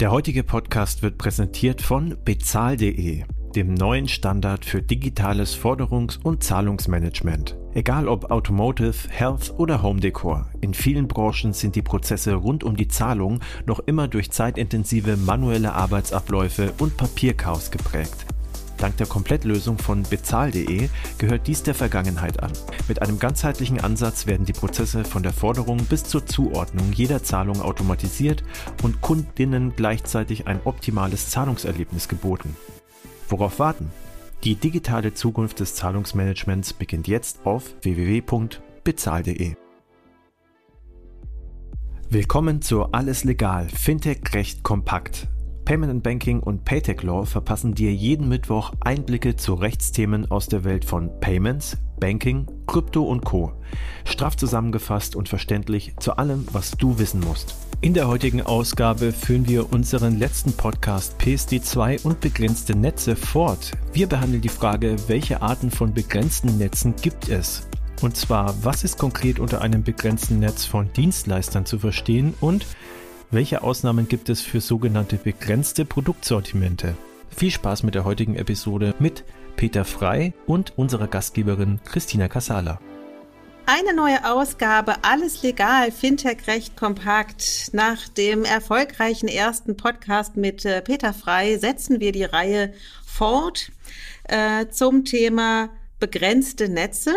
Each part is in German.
Der heutige Podcast wird präsentiert von bezahl.de, dem neuen Standard für digitales Forderungs- und Zahlungsmanagement. Egal ob Automotive, Health oder Home Decor, in vielen Branchen sind die Prozesse rund um die Zahlung noch immer durch zeitintensive manuelle Arbeitsabläufe und Papierchaos geprägt. Dank der Komplettlösung von bezahl.de gehört dies der Vergangenheit an. Mit einem ganzheitlichen Ansatz werden die Prozesse von der Forderung bis zur Zuordnung jeder Zahlung automatisiert und Kundinnen gleichzeitig ein optimales Zahlungserlebnis geboten. Worauf warten? Die digitale Zukunft des Zahlungsmanagements beginnt jetzt auf www.bezahl.de. Willkommen zu Alles Legal, Fintech Recht Kompakt Payment and Banking und Paytech Law verpassen dir jeden Mittwoch Einblicke zu Rechtsthemen aus der Welt von Payments, Banking, Krypto und Co. Straff zusammengefasst und verständlich zu allem, was du wissen musst. In der heutigen Ausgabe führen wir unseren letzten Podcast PSD2 und begrenzte Netze fort. Wir behandeln die Frage, welche Arten von begrenzten Netzen gibt es? Und zwar, was ist konkret unter einem begrenzten Netz von Dienstleistern zu verstehen und welche Ausnahmen gibt es für sogenannte begrenzte Produktsortimente? Viel Spaß mit der heutigen Episode mit Peter Frei und unserer Gastgeberin Christina Casala. Eine neue Ausgabe, alles legal, Fintech recht kompakt. Nach dem erfolgreichen ersten Podcast mit äh, Peter Frei setzen wir die Reihe fort äh, zum Thema begrenzte Netze.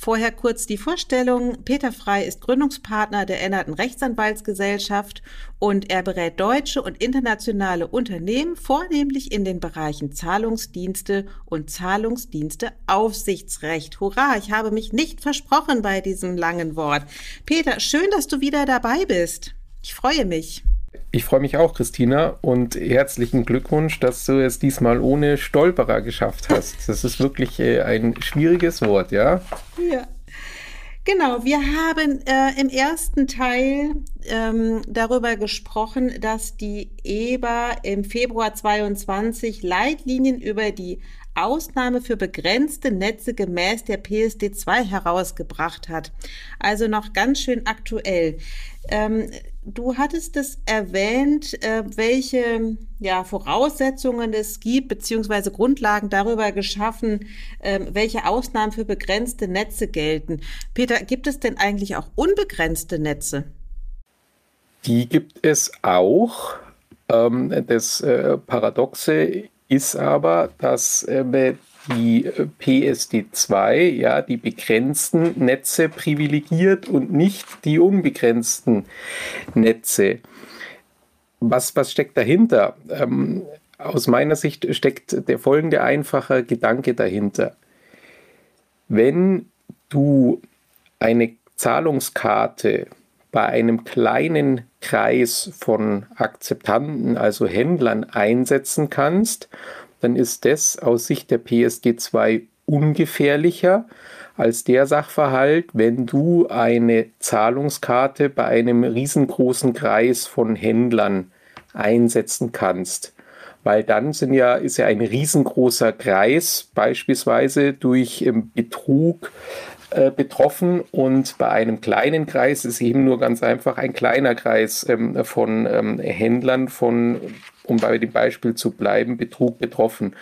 Vorher kurz die Vorstellung. Peter Frei ist Gründungspartner der Ennerten Rechtsanwaltsgesellschaft und er berät deutsche und internationale Unternehmen vornehmlich in den Bereichen Zahlungsdienste und Zahlungsdiensteaufsichtsrecht. Hurra, ich habe mich nicht versprochen bei diesem langen Wort. Peter, schön, dass du wieder dabei bist. Ich freue mich. Ich freue mich auch, Christina, und herzlichen Glückwunsch, dass du es diesmal ohne Stolperer geschafft hast. Das ist wirklich äh, ein schwieriges Wort, ja? Ja. Genau, wir haben äh, im ersten Teil ähm, darüber gesprochen, dass die EBA im Februar 22 Leitlinien über die Ausnahme für begrenzte Netze gemäß der PSD2 herausgebracht hat. Also noch ganz schön aktuell. Ähm, du hattest es erwähnt, äh, welche ja, Voraussetzungen es gibt, beziehungsweise Grundlagen darüber geschaffen, äh, welche Ausnahmen für begrenzte Netze gelten. Peter, gibt es denn eigentlich auch unbegrenzte Netze? Die gibt es auch. Ähm, das äh, Paradoxe ist aber, dass äh, die äh, PSD2 ja die begrenzten Netze privilegiert und nicht die unbegrenzten Netze. Was, was steckt dahinter? Ähm, aus meiner Sicht steckt der folgende einfache Gedanke dahinter. Wenn du eine Zahlungskarte bei einem kleinen Kreis von Akzeptanten, also Händlern, einsetzen kannst, dann ist das aus Sicht der PSD 2 ungefährlicher als der Sachverhalt, wenn du eine Zahlungskarte bei einem riesengroßen Kreis von Händlern einsetzen kannst. Weil dann sind ja, ist ja ein riesengroßer Kreis beispielsweise durch ähm, Betrug äh, betroffen und bei einem kleinen Kreis ist eben nur ganz einfach ein kleiner Kreis ähm, von ähm, Händlern, von, um bei dem Beispiel zu bleiben, Betrug betroffen.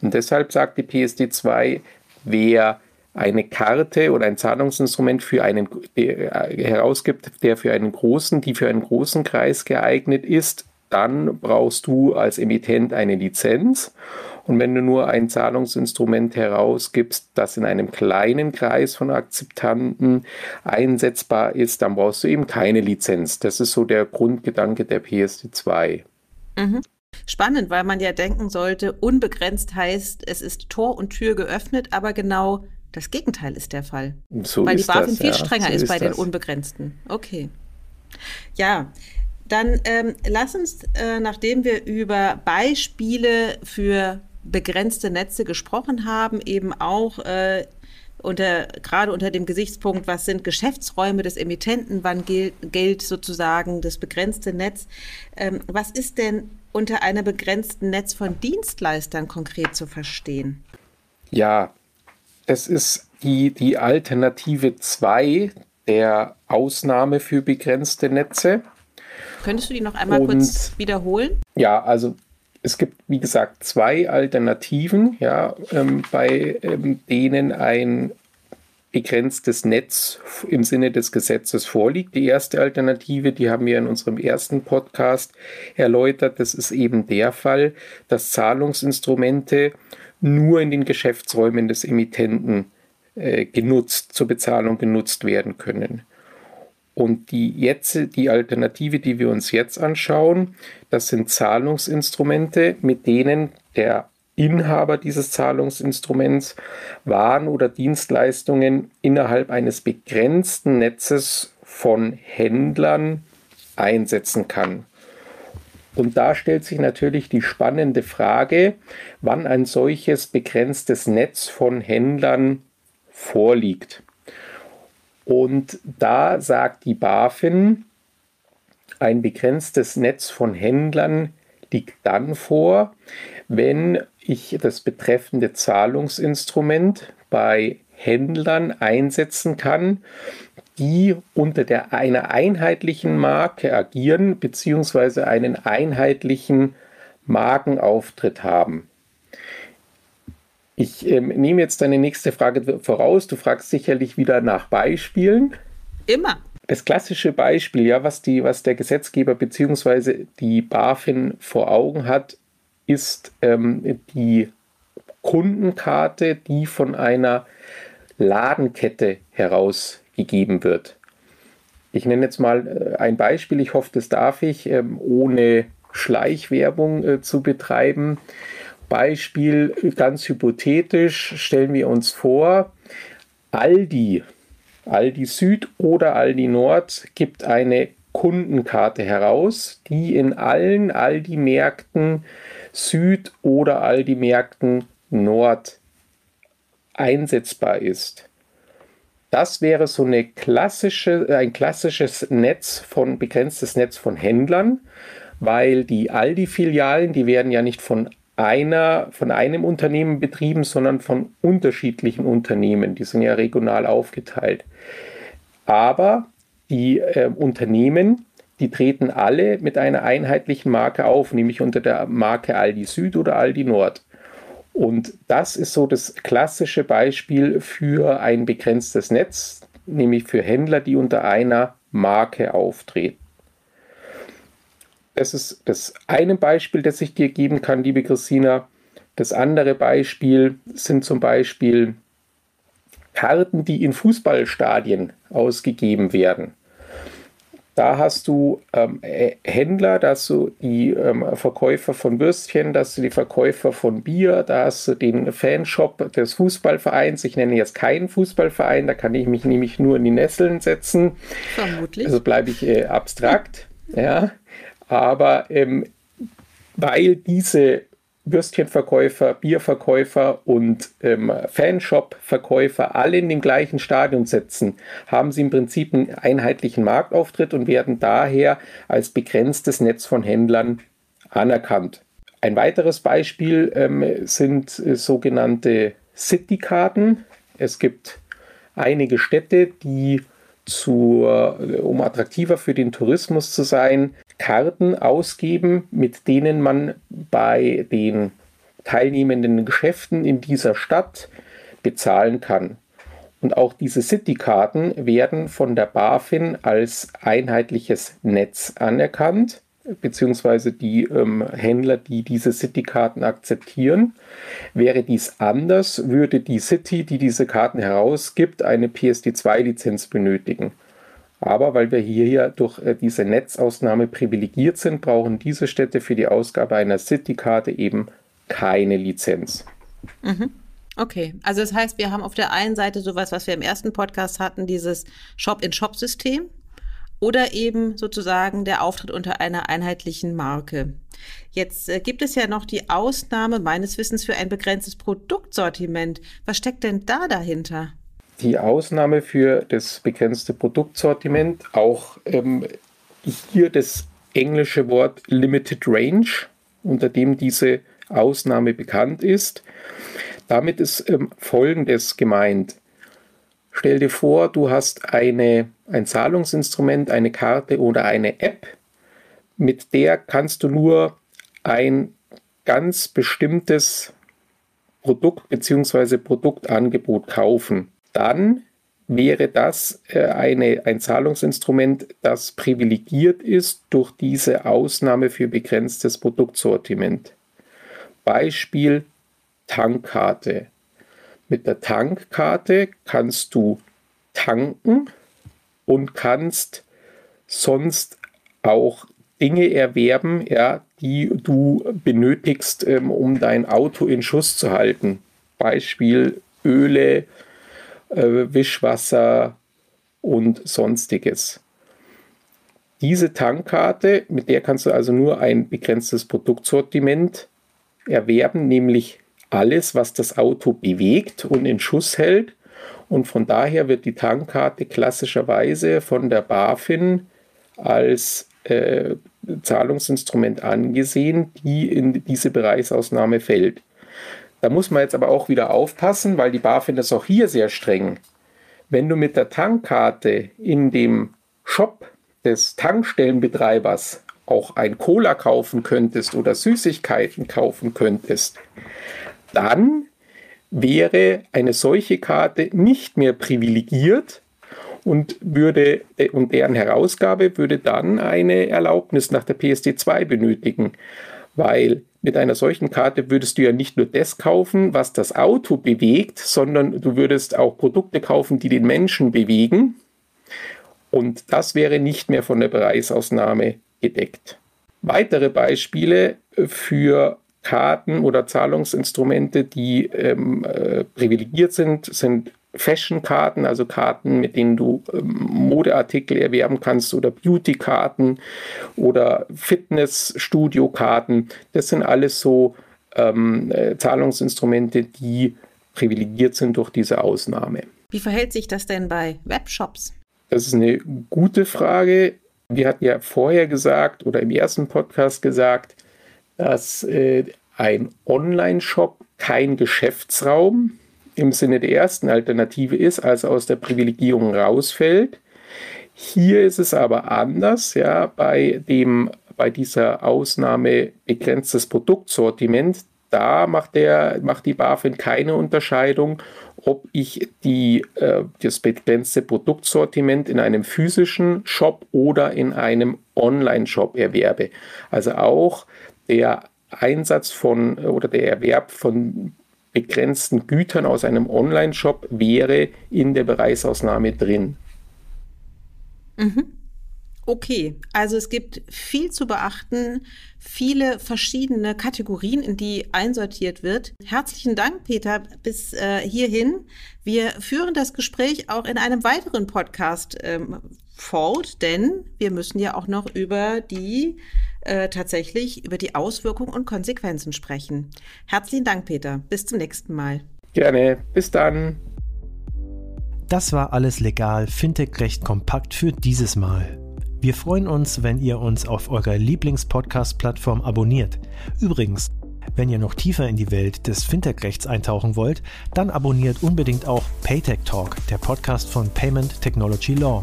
Und deshalb sagt die PSD 2, wer eine Karte oder ein Zahlungsinstrument für einen äh, herausgibt, der für einen großen, die für einen großen Kreis geeignet ist, dann brauchst du als Emittent eine Lizenz. Und wenn du nur ein Zahlungsinstrument herausgibst, das in einem kleinen Kreis von Akzeptanten einsetzbar ist, dann brauchst du eben keine Lizenz. Das ist so der Grundgedanke der PSD2. Mhm. Spannend, weil man ja denken sollte, unbegrenzt heißt, es ist Tor und Tür geöffnet, aber genau das Gegenteil ist der Fall. So weil die BaFin das, viel ja. strenger so ist, ist bei das. den Unbegrenzten. Okay. Ja, dann ähm, lass uns, äh, nachdem wir über Beispiele für begrenzte Netze gesprochen haben, eben auch äh, unter, gerade unter dem Gesichtspunkt, was sind Geschäftsräume des Emittenten, wann gilt, gilt sozusagen das begrenzte Netz. Ähm, was ist denn unter einem begrenzten Netz von Dienstleistern konkret zu verstehen? Ja, es ist die, die Alternative 2 der Ausnahme für begrenzte Netze. Könntest du die noch einmal Und, kurz wiederholen? Ja, also es gibt, wie gesagt, zwei Alternativen, ja, ähm, bei ähm, denen ein begrenztes Netz im Sinne des Gesetzes vorliegt. Die erste Alternative, die haben wir in unserem ersten Podcast erläutert, das ist eben der Fall, dass Zahlungsinstrumente nur in den Geschäftsräumen des Emittenten äh, genutzt, zur Bezahlung genutzt werden können. Und die, jetzt, die Alternative, die wir uns jetzt anschauen, das sind Zahlungsinstrumente, mit denen der Inhaber dieses Zahlungsinstruments Waren oder Dienstleistungen innerhalb eines begrenzten Netzes von Händlern einsetzen kann. Und da stellt sich natürlich die spannende Frage, wann ein solches begrenztes Netz von Händlern vorliegt. Und da sagt die BaFin, ein begrenztes Netz von Händlern liegt dann vor, wenn ich das betreffende Zahlungsinstrument bei Händlern einsetzen kann, die unter der, einer einheitlichen Marke agieren bzw. einen einheitlichen Markenauftritt haben. Ich ähm, nehme jetzt deine nächste Frage voraus. Du fragst sicherlich wieder nach Beispielen. Immer. Das klassische Beispiel, ja, was, die, was der Gesetzgeber bzw. die BaFin vor Augen hat, ist ähm, die Kundenkarte, die von einer Ladenkette herausgegeben wird. Ich nenne jetzt mal äh, ein Beispiel, ich hoffe, das darf ich, ähm, ohne Schleichwerbung äh, zu betreiben. Beispiel ganz hypothetisch stellen wir uns vor, Aldi, Aldi Süd oder Aldi Nord gibt eine Kundenkarte heraus, die in allen Aldi-Märkten Süd oder Aldi-Märkten Nord einsetzbar ist. Das wäre so eine klassische, ein klassisches Netz von begrenztes Netz von Händlern, weil die Aldi-Filialen, die werden ja nicht von einer, von einem Unternehmen betrieben, sondern von unterschiedlichen Unternehmen. Die sind ja regional aufgeteilt. Aber die äh, Unternehmen, die treten alle mit einer einheitlichen Marke auf, nämlich unter der Marke Aldi Süd oder Aldi Nord. Und das ist so das klassische Beispiel für ein begrenztes Netz, nämlich für Händler, die unter einer Marke auftreten. Das ist das eine Beispiel, das ich dir geben kann, liebe Christina. Das andere Beispiel sind zum Beispiel Karten, die in Fußballstadien ausgegeben werden. Da hast du ähm, Händler, da hast du die ähm, Verkäufer von Würstchen, da hast du die Verkäufer von Bier, da hast du den Fanshop des Fußballvereins. Ich nenne jetzt keinen Fußballverein, da kann ich mich nämlich nur in die Nesseln setzen. Vermutlich. Also bleibe ich äh, abstrakt. ja. Aber ähm, weil diese Würstchenverkäufer, Bierverkäufer und ähm, Fanshop-Verkäufer alle in dem gleichen Stadion sitzen, haben sie im Prinzip einen einheitlichen Marktauftritt und werden daher als begrenztes Netz von Händlern anerkannt. Ein weiteres Beispiel ähm, sind äh, sogenannte City-Karten. Es gibt einige Städte, die zur, um attraktiver für den Tourismus zu sein, Karten ausgeben, mit denen man bei den teilnehmenden Geschäften in dieser Stadt bezahlen kann. Und auch diese City-Karten werden von der BaFin als einheitliches Netz anerkannt beziehungsweise die ähm, Händler, die diese City-Karten akzeptieren. Wäre dies anders, würde die City, die diese Karten herausgibt, eine PSD2-Lizenz benötigen. Aber weil wir hier ja durch äh, diese Netzausnahme privilegiert sind, brauchen diese Städte für die Ausgabe einer City-Karte eben keine Lizenz. Mhm. Okay, also das heißt, wir haben auf der einen Seite sowas, was wir im ersten Podcast hatten, dieses Shop-in-Shop-System oder eben sozusagen der Auftritt unter einer einheitlichen Marke. Jetzt äh, gibt es ja noch die Ausnahme meines Wissens für ein begrenztes Produktsortiment. Was steckt denn da dahinter? Die Ausnahme für das begrenzte Produktsortiment, auch ähm, hier das englische Wort Limited Range, unter dem diese Ausnahme bekannt ist. Damit ist ähm, Folgendes gemeint. Stell dir vor, du hast eine, ein Zahlungsinstrument, eine Karte oder eine App, mit der kannst du nur ein ganz bestimmtes Produkt bzw. Produktangebot kaufen. Dann wäre das äh, eine, ein Zahlungsinstrument, das privilegiert ist durch diese Ausnahme für begrenztes Produktsortiment. Beispiel Tankkarte. Mit der Tankkarte kannst du tanken und kannst sonst auch Dinge erwerben, ja, die du benötigst, ähm, um dein Auto in Schuss zu halten. Beispiel Öle, äh, Wischwasser und sonstiges. Diese Tankkarte, mit der kannst du also nur ein begrenztes Produktsortiment erwerben, nämlich alles, was das Auto bewegt und in Schuss hält. Und von daher wird die Tankkarte klassischerweise von der BaFin als äh, Zahlungsinstrument angesehen, die in diese Bereichsausnahme fällt. Da muss man jetzt aber auch wieder aufpassen, weil die BaFin ist auch hier sehr streng. Wenn du mit der Tankkarte in dem Shop des Tankstellenbetreibers auch ein Cola kaufen könntest oder Süßigkeiten kaufen könntest, dann wäre eine solche Karte nicht mehr privilegiert und würde und deren Herausgabe würde dann eine Erlaubnis nach der PSD2 benötigen, weil mit einer solchen Karte würdest du ja nicht nur das kaufen, was das Auto bewegt, sondern du würdest auch Produkte kaufen, die den Menschen bewegen. Und das wäre nicht mehr von der Preisausnahme gedeckt. Weitere Beispiele für Karten oder Zahlungsinstrumente, die ähm, äh, privilegiert sind, sind Fashion-Karten, also Karten, mit denen du ähm, Modeartikel erwerben kannst oder Beauty-Karten oder Fitness-Studio-Karten. Das sind alles so ähm, äh, Zahlungsinstrumente, die privilegiert sind durch diese Ausnahme. Wie verhält sich das denn bei Webshops? Das ist eine gute Frage. Wir hatten ja vorher gesagt oder im ersten Podcast gesagt, dass äh, ein Online-Shop kein Geschäftsraum im Sinne der ersten Alternative ist, also aus der Privilegierung rausfällt. Hier ist es aber anders, ja, bei dem bei dieser Ausnahme begrenztes Produktsortiment, da macht, der, macht die BaFin keine Unterscheidung, ob ich die, äh, das begrenzte Produktsortiment in einem physischen Shop oder in einem Online-Shop erwerbe. Also auch der Einsatz von oder der Erwerb von begrenzten Gütern aus einem Online-Shop wäre in der Bereichsausnahme drin. Mhm. Okay, also es gibt viel zu beachten, viele verschiedene Kategorien, in die einsortiert wird. Herzlichen Dank, Peter, bis äh, hierhin. Wir führen das Gespräch auch in einem weiteren Podcast ähm, fort, denn wir müssen ja auch noch über die äh, tatsächlich über die Auswirkungen und Konsequenzen sprechen. Herzlichen Dank, Peter. Bis zum nächsten Mal. Gerne. Bis dann. Das war alles legal, Fintech recht kompakt für dieses Mal. Wir freuen uns, wenn ihr uns auf eurer Lieblingspodcast-Plattform abonniert. Übrigens, wenn ihr noch tiefer in die Welt des Fintech-Rechts eintauchen wollt, dann abonniert unbedingt auch Paytech Talk, der Podcast von Payment Technology Law.